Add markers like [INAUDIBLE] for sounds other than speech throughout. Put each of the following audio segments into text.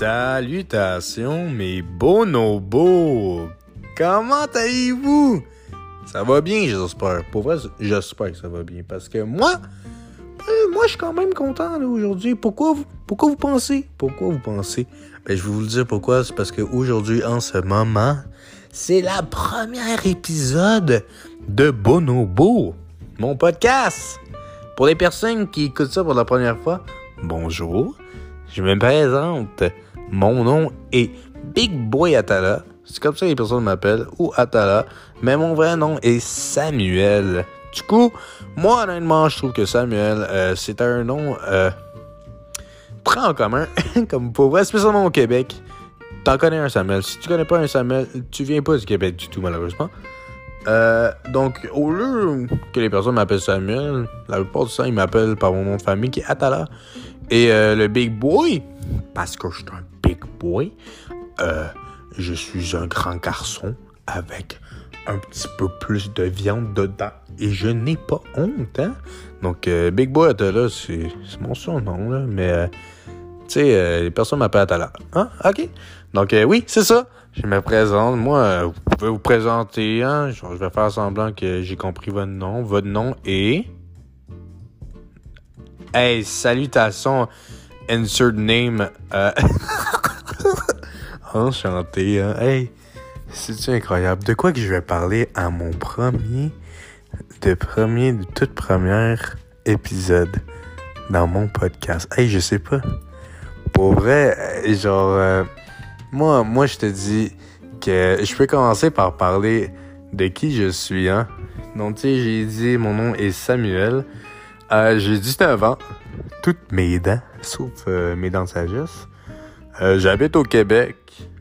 Salutations mes bonobos! Comment allez-vous? Ça va bien, j'espère. Pour j'espère que ça va bien. Parce que moi, ben, moi, je suis quand même content aujourd'hui. Pourquoi vous, pourquoi vous pensez? Pourquoi vous pensez? Ben, je vais vous le dire pourquoi. C'est parce qu'aujourd'hui, en ce moment, c'est la première épisode de Bonobo, mon podcast. Pour les personnes qui écoutent ça pour la première fois, bonjour. Je me présente. Mon nom est Big Boy Atala. C'est comme ça que les personnes m'appellent, ou Atala. Mais mon vrai nom est Samuel. Du coup, moi, honnêtement, je trouve que Samuel, euh, c'est un nom euh, très en commun, [LAUGHS] comme pour vrai, spécialement au Québec. T'en connais un Samuel. Si tu connais pas un Samuel, tu viens pas du Québec du tout, malheureusement. Euh, donc, au lieu que les personnes m'appellent Samuel, la plupart du temps, ils m'appellent par mon nom de famille qui est Atala. Et euh, le Big Boy, parce que je suis Big Boy, euh, je suis un grand garçon avec un petit peu plus de viande dedans. Et je n'ai pas honte, hein? Donc, euh, Big Boy Atala, c'est mon surnom, là. Mais, euh, tu sais, euh, les personnes m'appellent Atala. Hein? OK. Donc, oui, c'est ça. Je me présente. Moi, vous pouvez vous présenter, hein? Je vais faire semblant que j'ai compris votre nom. Votre nom est... Hey, salutations, insert name. [LAUGHS] Enchanté, hein? Hey, c'est incroyable? De quoi que je vais parler à mon premier, de premier, de toute première épisode dans mon podcast? Hey, je sais pas. Pour vrai, euh, genre, euh, moi, moi, je te dis que je peux commencer par parler de qui je suis, hein? Donc, tu sais, j'ai dit, mon nom est Samuel. Euh, j'ai 19 ans. Toutes mes dents, sauf euh, mes dents de. Euh, J'habite au Québec.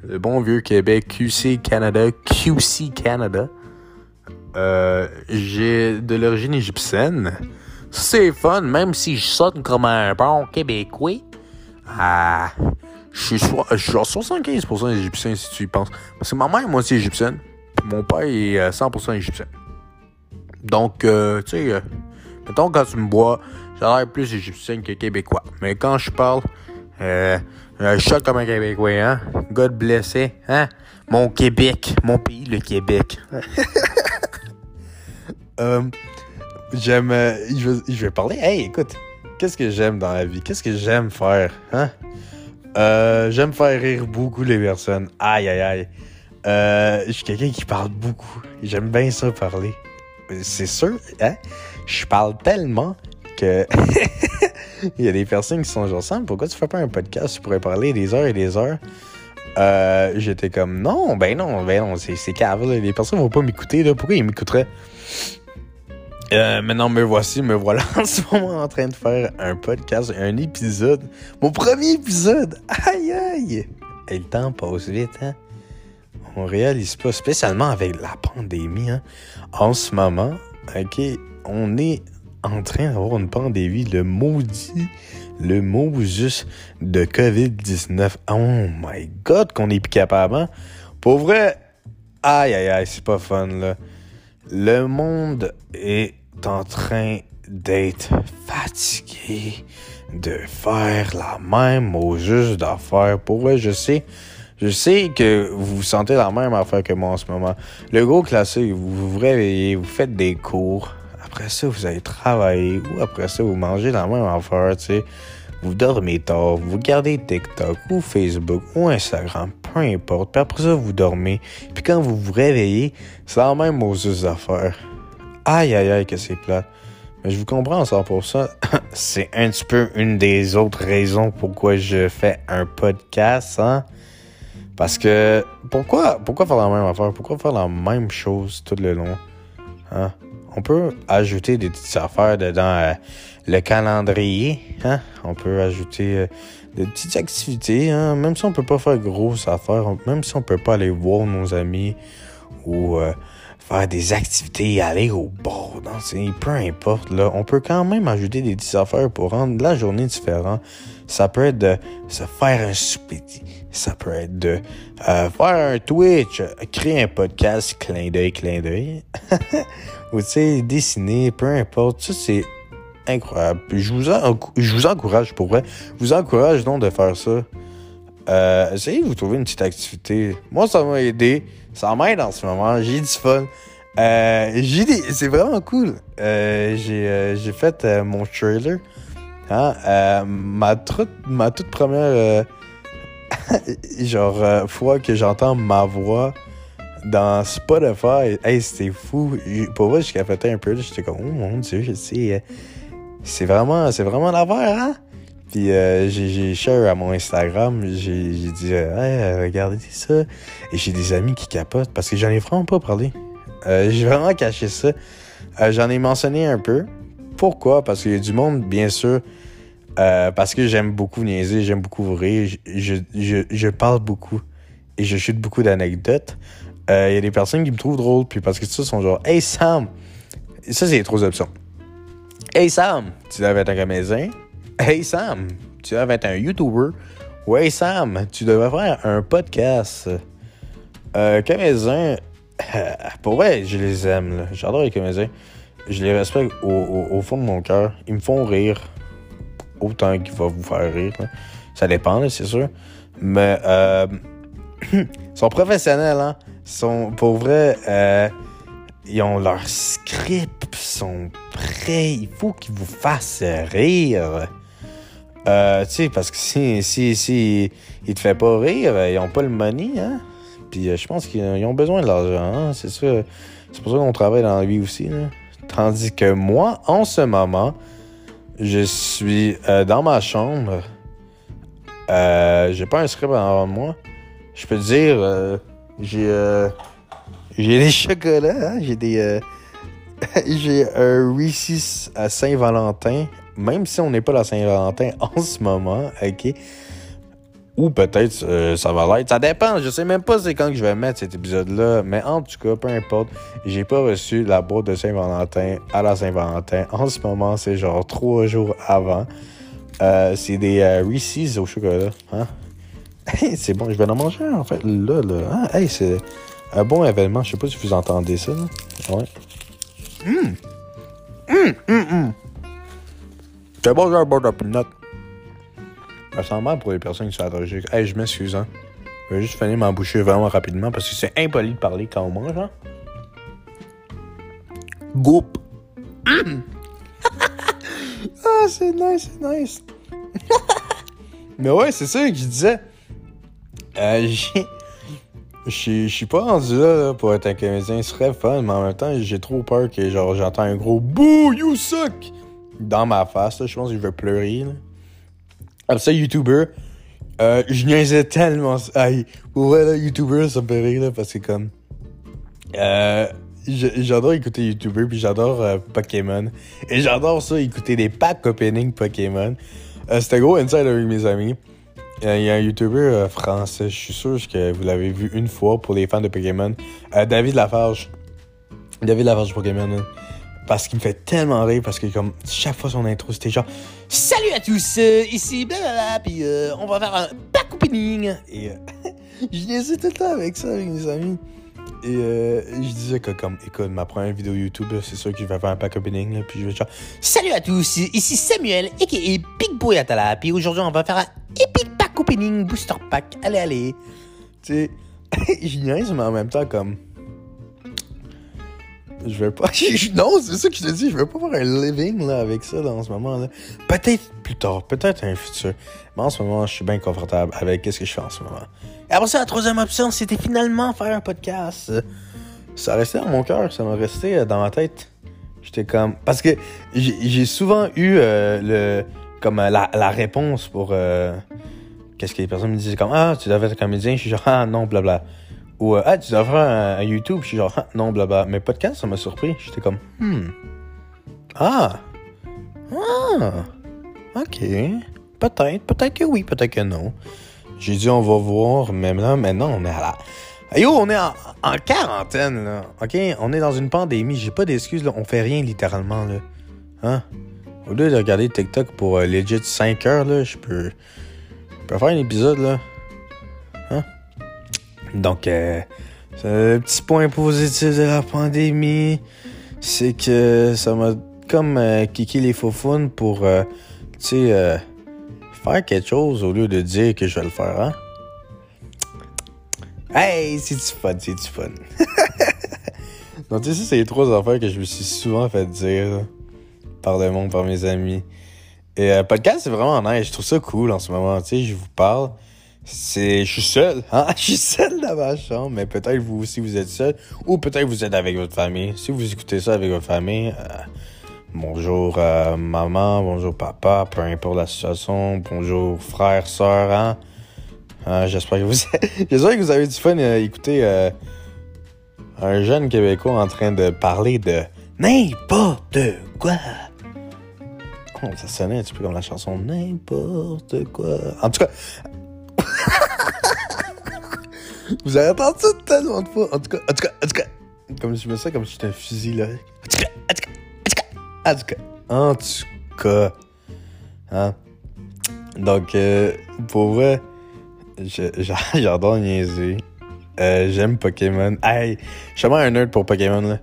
Le bon vieux Québec, QC Canada, QC Canada. Euh, j'ai de l'origine égyptienne. C'est fun, même si je sonne comme un bon Québécois. Ah, je suis genre 75% égyptien si tu y penses. Parce que ma mère est moitié égyptienne. Mon père est euh, 100% égyptien. Donc, euh, tu sais, euh, mettons quand tu me vois, j'ai l'air plus égyptien que québécois. Mais quand je parle, euh, je chante comme un québécois, hein. God bless, it, hein? Mon Québec, mon pays, le Québec. [LAUGHS] Euh, j'aime, euh, je, vais, je parler. Hey, écoute, qu'est-ce que j'aime dans la vie? Qu'est-ce que j'aime faire, hein? Euh, j'aime faire rire beaucoup les personnes. Aïe, aïe, aïe. Euh, je suis quelqu'un qui parle beaucoup. J'aime bien ça parler. C'est sûr, hein? Je parle tellement que [LAUGHS] [LAUGHS] il y a des personnes qui sont genre Sam, pourquoi tu fais pas un podcast? Tu pourrais parler des heures et des heures. Euh, J'étais comme non, ben non, ben non, c'est cave. Les personnes vont pas m'écouter. Pourquoi ils m'écouteraient? Euh, maintenant, me voici, me voilà [LAUGHS] en ce moment en train de faire un podcast, un épisode. Mon premier épisode! Aïe aïe! Et le temps passe vite, hein? On réalise pas, spécialement avec la pandémie, hein? En ce moment, ok, on est en train d'avoir une pandémie, le maudit, le Moses de COVID-19. Oh my god, qu'on est plus capable, hein? Pour vrai, aïe aïe aïe, c'est pas fun, là. Le monde est en train d'être fatigué de faire la même au juste d'affaires. Pour vrai, je sais, je sais que vous sentez la même affaire que moi en ce moment. Le gros classique, vous vous réveillez, vous faites des cours. Après ça, vous allez travailler. Ou après ça, vous mangez la même affaire, tu sais. Vous dormez tard, vous regardez TikTok ou Facebook ou Instagram, peu importe. Puis après ça, vous dormez. Puis quand vous vous réveillez, c'est la même aux juste d'affaires. Aïe, aïe, aïe, que c'est plate. Mais je vous comprends à 100%. [COUGHS] c'est un petit peu une des autres raisons pourquoi je fais un podcast, hein. Parce que, pourquoi, pourquoi faire la même affaire? Pourquoi faire la même chose tout le long? Hein? On peut ajouter des petites affaires dedans euh, le calendrier, hein? On peut ajouter euh, des petites activités, hein? Même si on peut pas faire grosses affaires, même si on peut pas aller voir nos amis ou euh, faire des activités, aller au bord, danser, peu importe, là, on peut quand même ajouter des petites affaires pour rendre la journée différente. Ça peut être de se faire un souper, ça peut être de euh, faire un Twitch, créer un podcast, clin d'œil, clin d'œil, [LAUGHS] ou dessiner, peu importe, ça c'est incroyable. Je vous, je vous encourage pour vrai, je vous encourage donc de faire ça. Euh, essayez de vous trouver une petite activité. Moi, ça m'a aidé. Ça m'aide en ce moment. J'ai du fun. Euh, j'ai. C'est vraiment cool. Euh, j'ai, euh, j'ai fait mon trailer. Hein? Ma, ma toute première [LAUGHS] genre fois que j'entends ma voix dans Spotify, hey, c'était fou. Pour vrai, je capotais un peu. J'étais comme, oh mon dieu, euh, c'est vraiment, c'est vraiment l'affaire, hein? Puis euh, j'ai, share à mon Instagram, j'ai, dit, euh, euh, regardez ça. Et j'ai des amis qui capotent parce que j'en ai vraiment pas parlé. J'ai vraiment caché ça. J'en ai mentionné un peu. Pourquoi? Parce qu'il y a du monde, bien sûr. parce que j'aime beaucoup niaiser, j'aime beaucoup rire. Je, je, je, je parle beaucoup. Et je chute beaucoup d'anecdotes. Euh, Il y a des personnes qui me trouvent drôle. Puis parce que ça, sont genre, Hey Sam! Ça, c'est les trois options. Hey Sam! Tu devrais être un comédien. Hey Sam! Tu devrais être un YouTuber. Ou Hey Sam! Tu devrais faire un podcast. Euh, comédien. Pour vrai, je les aime. là. J'adore les comédiens. Je les respecte au, fond de mon cœur. Ils me font rire. Autant qu'ils vont vous faire rire. Ça dépend, c'est sûr. Mais euh, [CLEARS THROAT] sont professionnels, hein. Sont, pour vrai, euh, ils ont leur script, ils sont prêts. Il faut qu'ils vous fassent rire. Euh, tu sais, parce que si, si, si ils te font pas rire, ils ont pas le money, hein. Puis euh, je pense qu'ils ils ont besoin de l'argent, hein, c'est ça. C'est pour ça qu'on travaille dans la vie aussi, là. Tandis que moi, en ce moment, je suis euh, dans ma chambre. Euh, j'ai pas un script en moi. Je peux te dire, euh, j'ai euh, j'ai des [LAUGHS] chocolats, hein, j'ai des euh, [LAUGHS] j'ai un Reese's à Saint-Valentin, même si on n'est pas à Saint-Valentin [LAUGHS] en ce moment, ok? Ou peut-être euh, ça va l'être. Ça dépend. Je sais même pas c'est quand que je vais mettre cet épisode-là. Mais en tout cas, peu importe. J'ai pas reçu la boîte de Saint-Valentin à la Saint-Valentin. En ce moment, c'est genre trois jours avant. Euh, c'est des euh, Reese's au chocolat. Hein? Hey, c'est bon, je vais en manger en fait là. là. Ah, hey, c'est un bon événement. Je sais pas si vous entendez ça. Là. Ouais. Hum! Hum, hum, hum. C'est bon, j'ai un bord de peanut. Ça sent mal pour les personnes qui sont allergiques. Hey, je m'excuse, hein. Je vais juste finir ma bouchée vraiment rapidement parce que c'est impoli de parler quand on mange, hein. Goup! [LAUGHS] ah, c'est nice, c'est nice. [LAUGHS] Mais ouais, c'est ça que je disais. Euh. Je suis pas rendu là, pour être un comédien. Ce serait fun, mais en même temps, j'ai trop peur que genre j'entends un gros Bouh, you suck! dans ma face. Je pense que je vais pleurer. Là. Après ça, YouTuber. Euh, je niaisais tellement. Aïe, pour vrai, là, YouTuber, ça me fait rire, là, parce que comme. Euh, j'adore écouter YouTuber, puis j'adore euh, Pokémon. Et j'adore ça, écouter des packs opening Pokémon. Euh, C'était gros inside avec mes amis. Euh, Il y a un YouTuber euh, français, je suis sûr que vous l'avez vu une fois pour les fans de Pokémon. Euh, David Lafarge. David Lafarge Pokémon. hein. Parce qu'il me fait tellement rire, parce que comme chaque fois son intro, c'était genre Salut à tous, ici blablabla, puis euh, on va faire un pack opening. Et [LAUGHS] je niaisais tout le temps avec ça, avec mes amis. Et euh, je disais que comme, écoute, ma première vidéo YouTube, c'est sûr que je vais faire un pack opening, puis je vais genre Salut à tous, ici Samuel, a.k.a. Big Boy Atala, puis aujourd'hui on va faire un epic booster pack, allez, allez. Tu sais, [LAUGHS] je niaise, mais en même temps, comme... Je vais pas. [LAUGHS] non, c'est ça que je te dis. Je vais pas faire un living là, avec ça dans ce moment-là. Peut-être plus tard, peut-être un futur. Mais en ce moment, je suis bien confortable avec ce que je fais en ce moment. Et après ça, la troisième option, c'était finalement faire un podcast. Ça restait dans mon cœur, ça m'a resté euh, dans ma tête. J'étais comme. Parce que j'ai souvent eu euh, le. Comme euh, la, réponse pour. Qu'est-ce que les personnes me disaient comme Ah, tu devrais être comédien. Je suis genre Ah, non, blabla. Ou euh, Ah, tu devrais un, un YouTube. Je suis genre Ah, non, blabla. Mais podcast, ça m'a surpris. J'étais comme Hmm. Ah. Ah. Ok. Peut-être. Peut-être que oui, peut-être que non. J'ai dit on va voir. Mais là, maintenant, on est à la. Yo, on est en, en quarantaine, là. OK? On est dans une pandémie. J'ai pas d'excuses, là. On fait rien, littéralement, là. Hein? Au lieu de regarder TikTok pour euh, legit 5 heures, là, je peux. Peux faire un épisode, là. Hein? Donc, euh, le petit point positif de la pandémie, c'est que ça m'a comme euh, kické les faufounes pour, euh, tu sais, euh, faire quelque chose au lieu de dire que je vais le faire, hein? Hey, c'est du fun, c'est du fun? [LAUGHS] Donc, tu sais, c'est les trois affaires que je me suis souvent fait dire par le monde, par mes amis. Et euh, podcast, c'est vraiment nice. Je trouve ça cool en ce moment. Tu sais, je vous parle. C'est, je suis seul, hein? [LAUGHS] Je suis seul dans ma chambre, mais peut-être vous aussi vous êtes seul, ou peut-être vous êtes avec votre famille. Si vous écoutez ça avec votre famille, euh, bonjour euh, maman, bonjour papa, peu importe la situation, bonjour frère, soeur, hein? hein j'espère que vous, [LAUGHS] j'espère que vous avez du fun à écouter un jeune Québécois en train de parler de n'importe quoi. Ça sonnait un petit peu comme la chanson N'importe quoi. En tout cas. [LAUGHS] Vous avez entendu ça tellement de fois. En tout cas, en tout cas, en tout cas. Comme je me sens comme si j'étais un fusil là. En tout cas, en tout cas, en tout cas. En tout cas. Hein? Donc, euh, pour vrai, [LAUGHS] j'adore niaiser. Euh, J'aime Pokémon. Hey, je suis vraiment un nerd pour Pokémon là.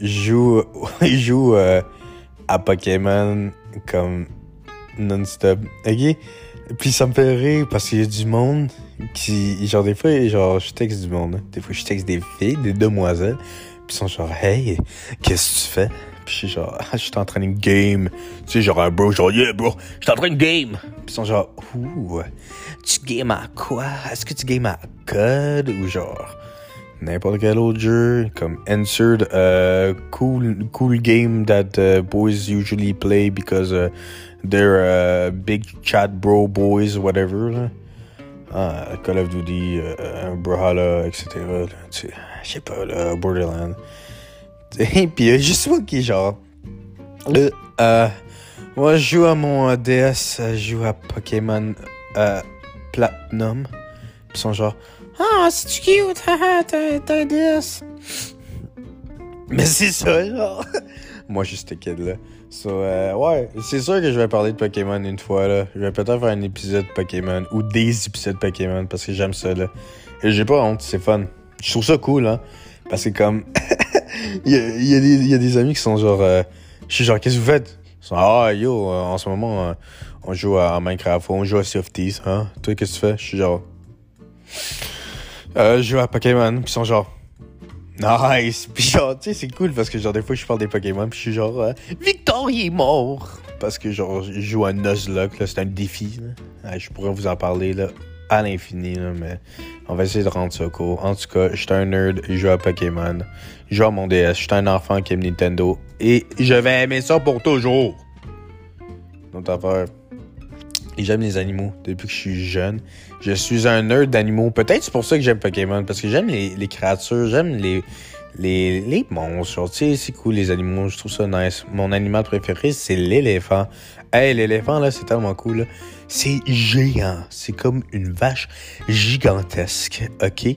Joue, [LAUGHS] je joue euh, à Pokémon comme non-stop. Ok? Puis ça me fait rire parce qu'il y a du monde qui. Genre, des fois, genre, je texte du monde. Hein. Des fois, je texte des filles, des demoiselles. Puis ils sont genre, hey, qu'est-ce que tu fais? Puis je suis genre, ah, [LAUGHS] je suis en train de game. Tu sais, genre, un bro, genre, yeah, bro, je suis en train de game. Puis ils sont genre, ouh, tu game à quoi? Est-ce que tu game à code ou genre n'importe quel autre comme Answered, uh, cool, cool game that uh, boys usually play because uh, they're uh, big chat bro boys, whatever. Ah, Call of Duty, uh, Brawlhalla, etc. Je sais pas, là, Borderlands. [LAUGHS] Et puis, euh, juste moi qui genre. Euh, euh, moi, je joue à mon DS, je joue à Pokémon euh, Platinum. Ils genre. Ah, c'est cute, t'as. Mais c'est ça, genre. [LAUGHS] Moi, juste ce kid-là. So, euh, ouais, c'est sûr que je vais parler de Pokémon une fois, là. Je vais peut-être faire un épisode Pokémon ou des épisodes Pokémon parce que j'aime ça, là. Et j'ai pas honte, c'est fun. Je trouve ça cool, hein. Parce que comme. [LAUGHS] il, y a, y, a des, y a des amis qui sont genre. Euh... Je suis genre, qu'est-ce que vous faites? Ils sont, ah, yo, euh, en ce moment, euh, on joue à Minecraft, on joue à Softies, hein. Toi, qu'est-ce que tu fais? Je suis genre. Euh, je joue à Pokémon, pis ils sont genre. Nice! [LAUGHS] Pis genre, tu sais, c'est cool parce que genre, des fois, je parle des Pokémon, pis je suis genre, euh, Victor, il est mort! Parce que genre, je joue à Nuzlocke, là, c'est un défi, je pourrais vous en parler, là, à l'infini, là, mais on va essayer de rendre ça cool. En tout cas, je suis un nerd, je joue à Pokémon, je joue à mon DS, je suis un enfant qui aime Nintendo, et je vais aimer ça pour toujours! Donc, affaire. Et j'aime les animaux depuis que je suis jeune. Je suis un nerd d'animaux. Peut-être c'est pour ça que j'aime Pokémon, parce que j'aime les, créatures, j'aime les, les, les monstres. Tu sais, c'est cool les animaux, je trouve ça nice. Mon animal préféré, c'est l'éléphant. Hey, l'éléphant, là, c'est tellement cool. C'est géant. C'est comme une vache gigantesque, OK?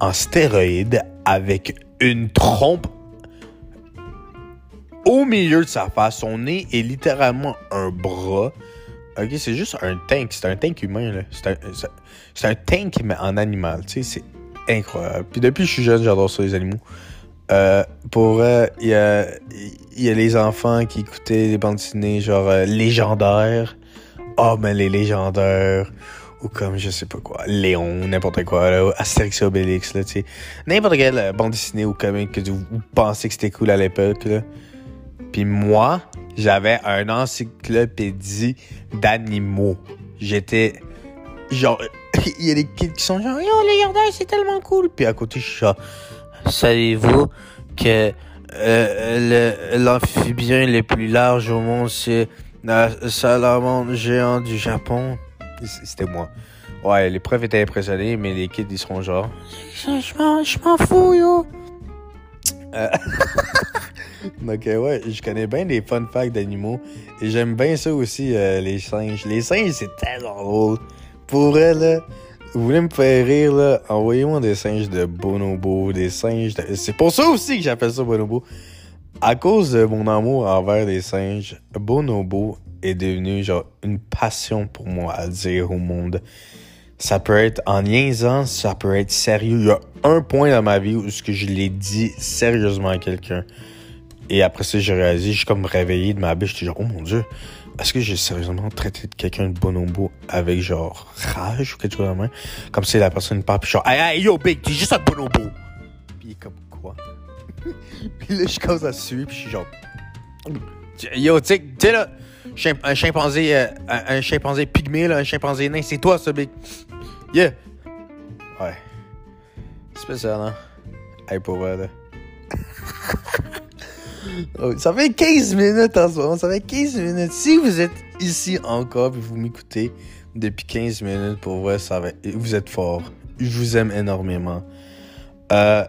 En stéroïde, avec une trompe au milieu de sa face. Son nez est littéralement un bras. Ok, c'est juste un tank. C'est un tank humain, là. C'est un, tank, mais en animal. Tu sais, c'est incroyable. Puis depuis que je suis jeune, j'adore ça, les animaux. Euh, pour il y, a, les enfants qui écoutaient des bandes dessinées genre euh, légendaires. Oh, mais les légendaires. Ou comme, je sais pas quoi, Léon, n'importe quoi, là, Astérix et Obélix, là, tu sais. N'importe quelle euh, bande dessinée ou comique que vous pensez que c'était cool à l'époque, là. Puis moi, j'avais un encyclopédie d'animaux. J'étais genre [LAUGHS] il y a des kids qui sont genre yo les c'est tellement cool. Puis à côté je suis genre savez-vous que euh, l'amphibien le, plus large au monde c'est la salamandre géant du Japon? C'était moi. Ouais les profs étaient impressionnés mais les kids ils seront genre je m'en fous yo. Euh, [LAUGHS] Donc, ouais, je connais bien les fun facts d'animaux. Et j'aime bien ça aussi, euh, les singes. Les singes, c'est tellement drôle. Pour elle, là, vous voulez me faire rire, là, envoyez-moi des singes de bonobo, des singes de... C'est pour ça aussi que j'appelle ça bonobo. À cause de mon amour envers les singes, bonobo est devenu, genre, une passion pour moi à dire au monde. Ça peut être en niaisant, ça peut être sérieux. Il y a un point dans ma vie où je l'ai dit sérieusement à quelqu'un. Et après ça, j'ai réalisé, j'ai comme réveillé de ma bêche, j'étais genre, oh mon dieu, est-ce que j'ai sérieusement traité de quelqu'un de bonobo avec genre rage ou quelque chose de même? Comme si la personne parle, puis genre, hey, hey, yo, big, t'es juste un bonobo. Puis il est comme, quoi? [LAUGHS] puis là, je commence à suivre, puis je suis genre, yo, tu sais, là, un chimpanzé, euh, un, chimpanzé là, un chimpanzé nain, c'est toi, ça, big. Yeah. Ouais. Spécial, hein? Hey, pour vrai, là. [LAUGHS] Oh, ça fait 15 minutes en ce moment, ça fait 15 minutes. Si vous êtes ici encore et vous m'écoutez depuis 15 minutes, pour vrai, ça va, vous êtes fort. Je vous aime énormément. Euh,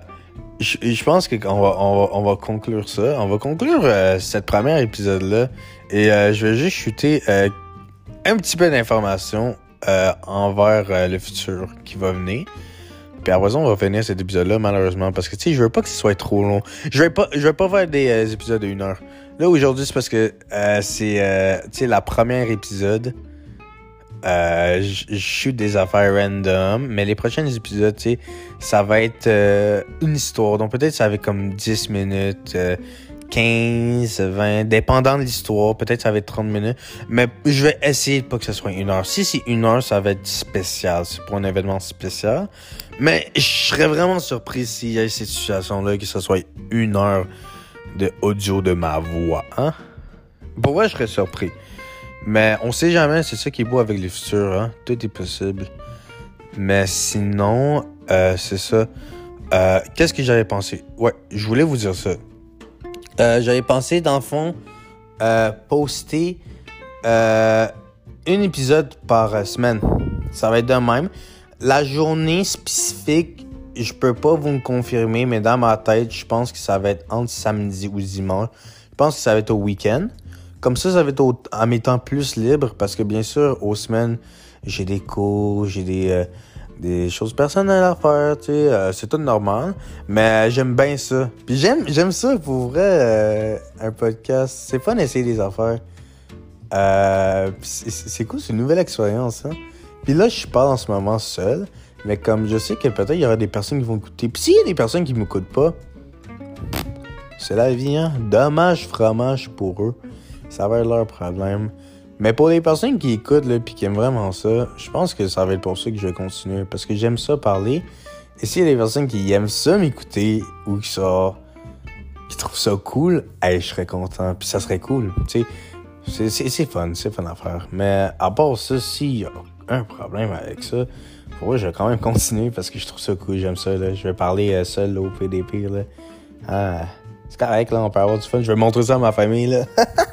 je, pense qu'on va, on va, on va conclure ça. On va conclure euh, cette première épisode-là. Et euh, je vais juste shooter un petit peu d'informations envers le futur qui va venir. Puis après ça, on va finir cet épisode-là, malheureusement, parce que, tu sais, je veux pas que ce soit trop long. Je vais pas, je vais pas faire des euh, épisodes de heure. Là, aujourd'hui, c'est parce que euh, c'est, euh, tu sais, la première épisode. Euh, je shoot des affaires random, mais les prochains épisodes, tu sais, ça va être une histoire. Donc peut-être ça va être comme 10 minutes, 15, 20, dépendant de l'histoire. Peut-être ça va être 30 minutes. Mais je vais essayer de pas que ce soit une heure. Si c'est une heure, ça va être spécial. C'est pour un événement spécial. Mais je serais vraiment surpris s'il y a cette situation-là, que ce soit une heure de audio de ma voix. Hein? Je serais surpris. Mais on sait jamais, c'est ça qui est beau avec le futur. Hein? Tout est possible. Mais sinon, euh, c'est ça. Euh, Qu'est-ce que j'avais pensé? Ouais, je voulais vous dire ça. Euh, j'avais pensé, dans le fond, euh, poster euh, un épisode par semaine. Ça va être de même. La journée spécifique, je peux pas vous me confirmer, mais dans ma tête, je pense que ça va être entre samedi ou dimanche. Je pense que ça va être au week-end. Comme ça, ça va être au, à mes temps plus libres parce que bien sûr, aux semaines, j'ai des cours, j'ai des, euh, des choses personnelles à faire, tu sais, euh, c'est tout normal. Mais j'aime bien ça. Puis j'aime, j'aime ça pour vrai, euh, un podcast. C'est fun d'essayer des affaires. Euh, c'est, cool, c'est une nouvelle expérience, hein. Puis là, je parle en ce moment seul. Mais comme je sais que peut-être il y aura des personnes qui vont écouter. Puis s'il y a des personnes qui m'écoutent pas, c'est la vie, hein. Dommage fromage pour eux. Ça va être leur problème. Mais pour les personnes qui écoutent puis qui aiment vraiment ça, je pense que ça va être pour ça que je vais continuer. Parce que j'aime ça parler. Et s'il y a des personnes qui aiment ça m'écouter ou qui, qui trouvent ça cool, hey, je serais content. Puis ça serait cool. Tu sais, c'est, c'est, fun, c'est fun à faire. Mais à part ça, s'il y a un problème avec ça, pour moi, je vais quand même [LAUGHS] continuer parce que je trouve ça cool. J'aime ça. Là. Je vais parler euh, seul là, au PDP. Là. Ah, c'est correct, là, on peut avoir du fun. Je vais montrer ça à ma famille. Là. [LAUGHS]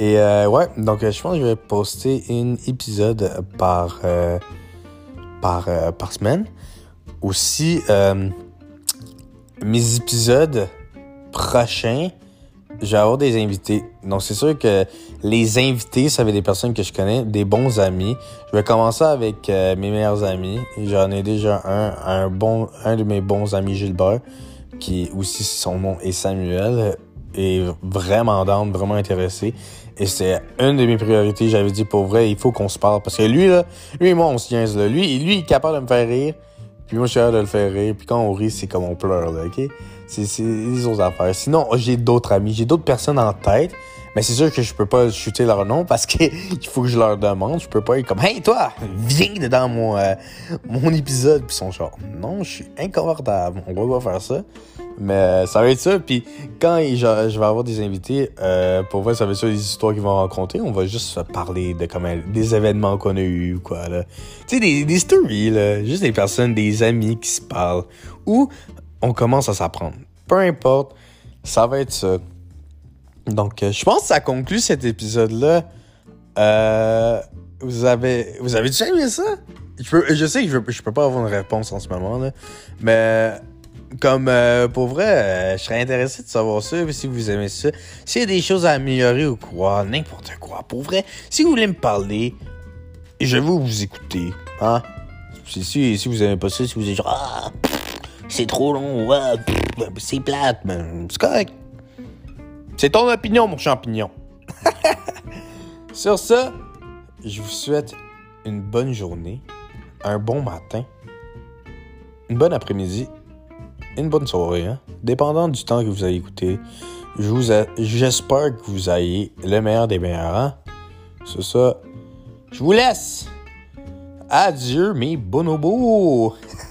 Et euh, ouais, donc je pense que je vais poster un épisode par, euh, par, euh, par semaine. Aussi, euh, mes épisodes prochains, je vais avoir des invités. Donc c'est sûr que les invités, ça va être des personnes que je connais, des bons amis. Je vais commencer avec euh, mes meilleurs amis. J'en ai déjà un, un bon, un de mes bons amis Gilbert, qui aussi son nom est Samuel est vraiment down, vraiment intéressé. Et c'est une de mes priorités. J'avais dit, pour vrai, il faut qu'on se parle. Parce que lui, là, lui et moi, on se tient, là. Lui, lui, il est capable de me faire rire. Puis moi, je suis capable de le faire rire. Puis quand on rit, c'est comme on pleure, là, OK? C'est les autres affaires. Sinon, j'ai d'autres amis. J'ai d'autres personnes en tête. Mais c'est sûr que je peux pas chuter leur nom parce que [LAUGHS] il faut que je leur demande. Je peux pas être comme Hey toi, viens dans mon euh, mon épisode puis son genre Non, je suis inconfortable. On va pas faire ça. Mais euh, ça va être ça. Puis quand je, vais avoir des invités, euh, pour vrai, ça va être ça des histoires qu'ils vont raconter. On va juste parler de comment des événements qu'on a eu ou quoi. Tu sais des des stories là, juste des personnes, des amis qui se parlent ou on commence à s'apprendre. Peu importe, ça va être ça. Donc, euh, je pense que ça conclut cet épisode-là. Euh, vous avez, vous avez déjà aimé ça? Je, peux, je sais que je, je peux pas avoir une réponse en ce moment, là. Mais, comme, euh, pour vrai, euh, je serais intéressé de savoir ça, si vous aimez ça. S'il y a des choses à améliorer ou quoi, n'importe quoi. Pour vrai, si vous voulez me parler, je vais vous écouter. Hein? Si, si, si vous aimez pas ça, si vous êtes genre, ah, c'est trop long, ouais, c'est plate, mais c'est correct. C'est ton opinion, mon champignon. [LAUGHS] Sur ça, je vous souhaite une bonne journée, un bon matin, une bonne après-midi, une bonne soirée. Hein? dépendant du temps que vous allez écouter, j'espère que vous ayez le meilleur des meilleurs. Hein? C'est ça. Je vous laisse. Adieu mes bonobos. [LAUGHS]